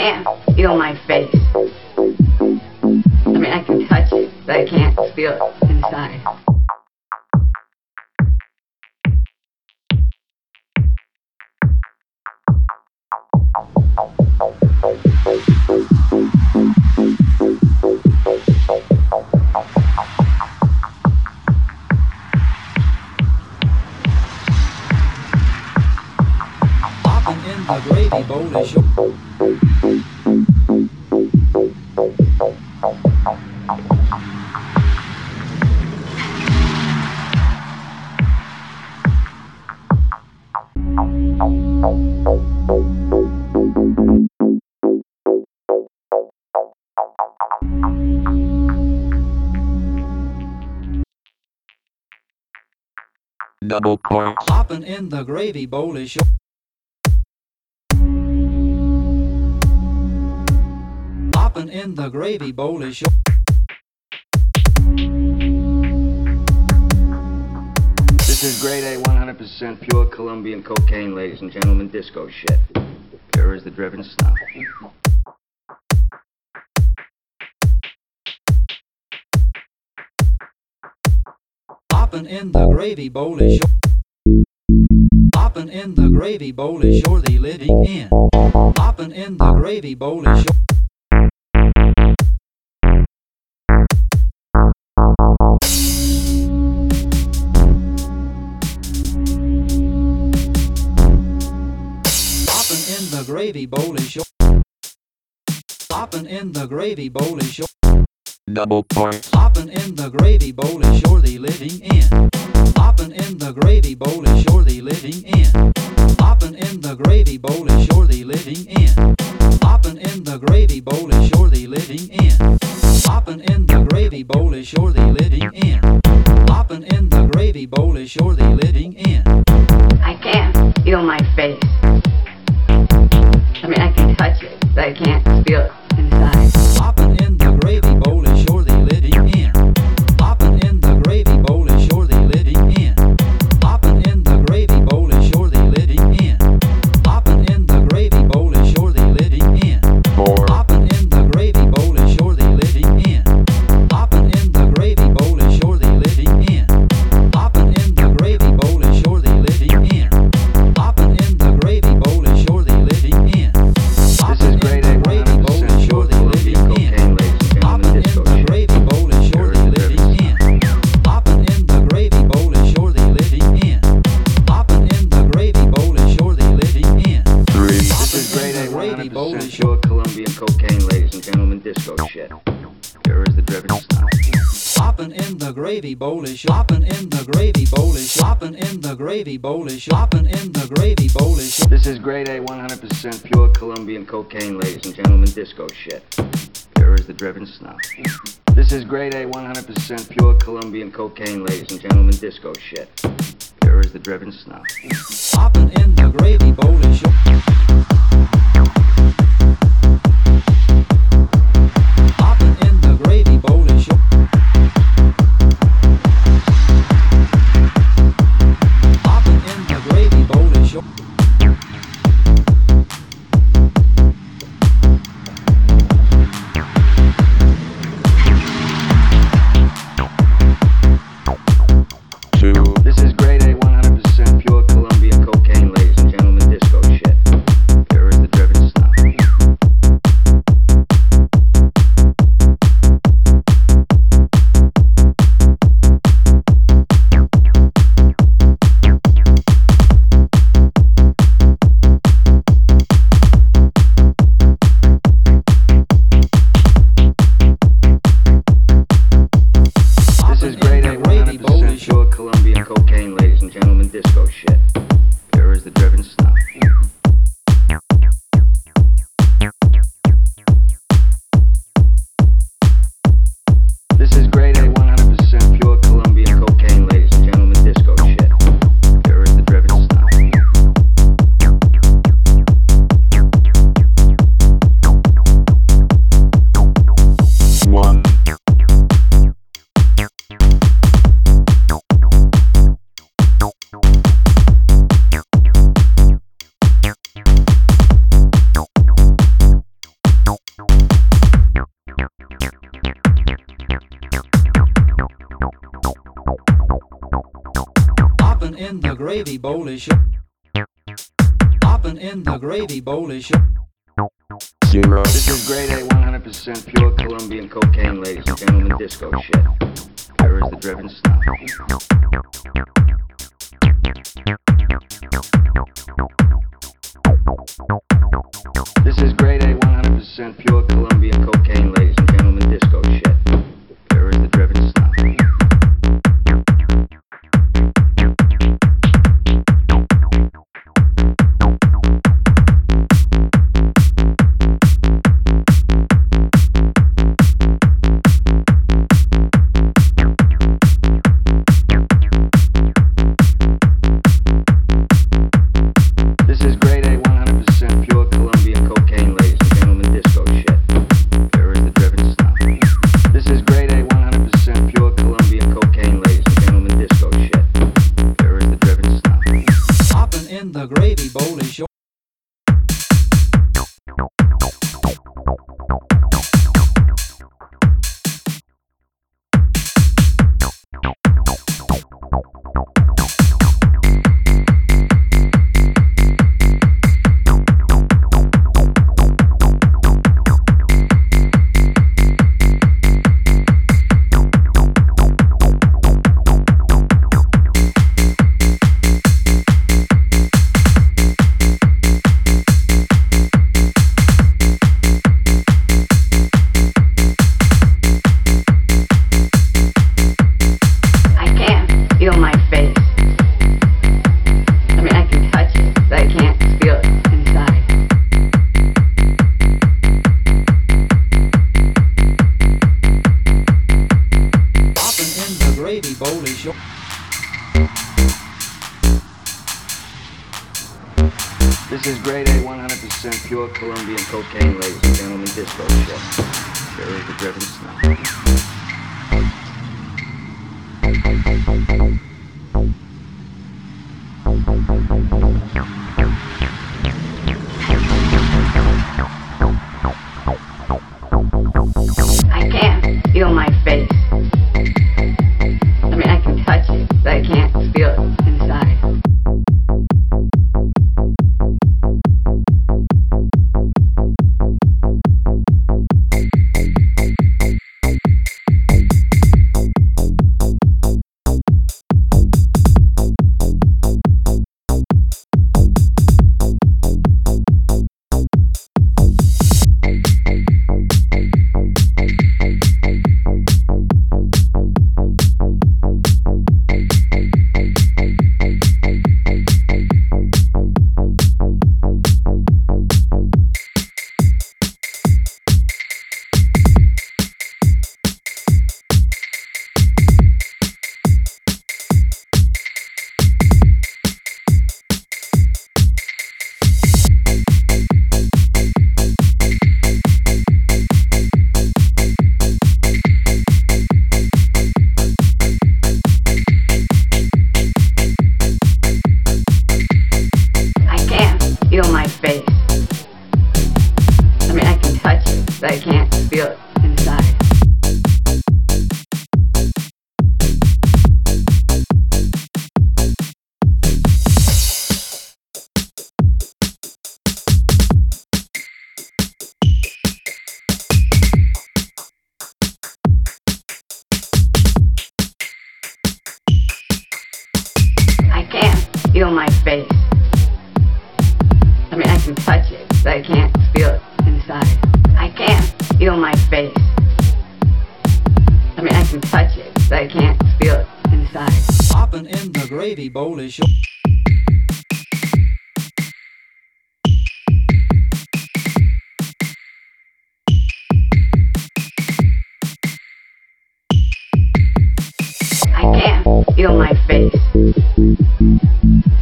can't feel my face. I mean, I can touch it, but I can't feel it inside. I'm popping in the gravy bowl is your Double points. popping in the gravy bowl is your Popping in the gravy bowl is your This is grade A, 100% pure Colombian cocaine, ladies and gentlemen, disco shit. Pure as the driven snow. Popping in the gravy bowl is your Popping in the gravy bowl is your the living in. Popping in the gravy bowl is your in the gravy bowl is your Popping in the gravy bowl is your Double points. Popping in the gravy bowl is surely living in. Popping in the gravy bowl is the living in. Popping in the gravy bowl is the living in. Popping in the gravy bowl is the living in. Popping in the gravy bowl is the living in. Popping in the gravy bowl is the living in. I can't feel my face. Gravy bowl is your in the gravy bowl is your in the gravy bowl is your in the gravy bowl is This is grade A, 100% pure Colombian cocaine, ladies and gentlemen, disco shit. Pure as the driven snow. This is grade A, 100% pure Colombian cocaine, ladies and gentlemen, disco shit. Pure as the driven snow. popping in the gravy bowl is ladies and gentlemen, disco shit. Gravy bowl is your. Popping in the gravy bowl is. Zero. This is grade A 100% pure Colombian cocaine, ladies and gentlemen, disco shit. Here is the driven snuff. This is grade A 100% pure Colombian cocaine, ladies the gravy bowl This is grade A 100% pure Colombian cocaine, ladies and gentlemen, disco shit. Here is the driven snuff. I can't feel it inside. I can't feel my face. I mean, I can touch it, but I can't feel it inside. Popping in the gravy bowl is your. I can't feel my face.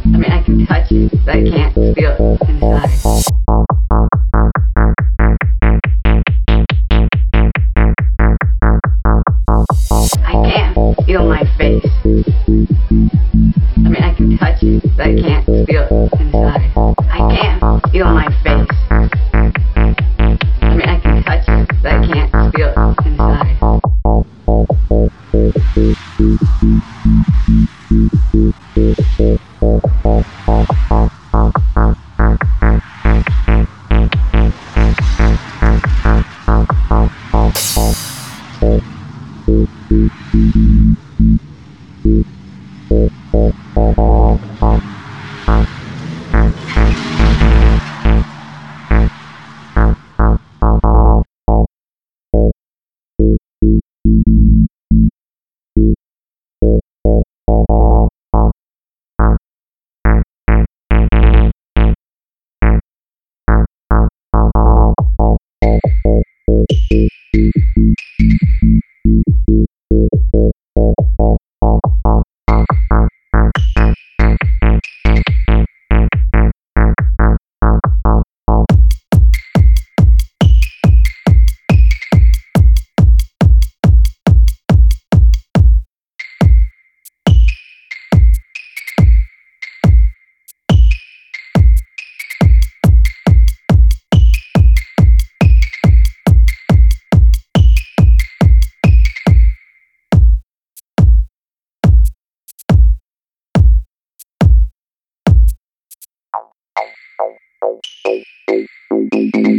I mean, I can touch it, but I can't feel it inside. Thank you.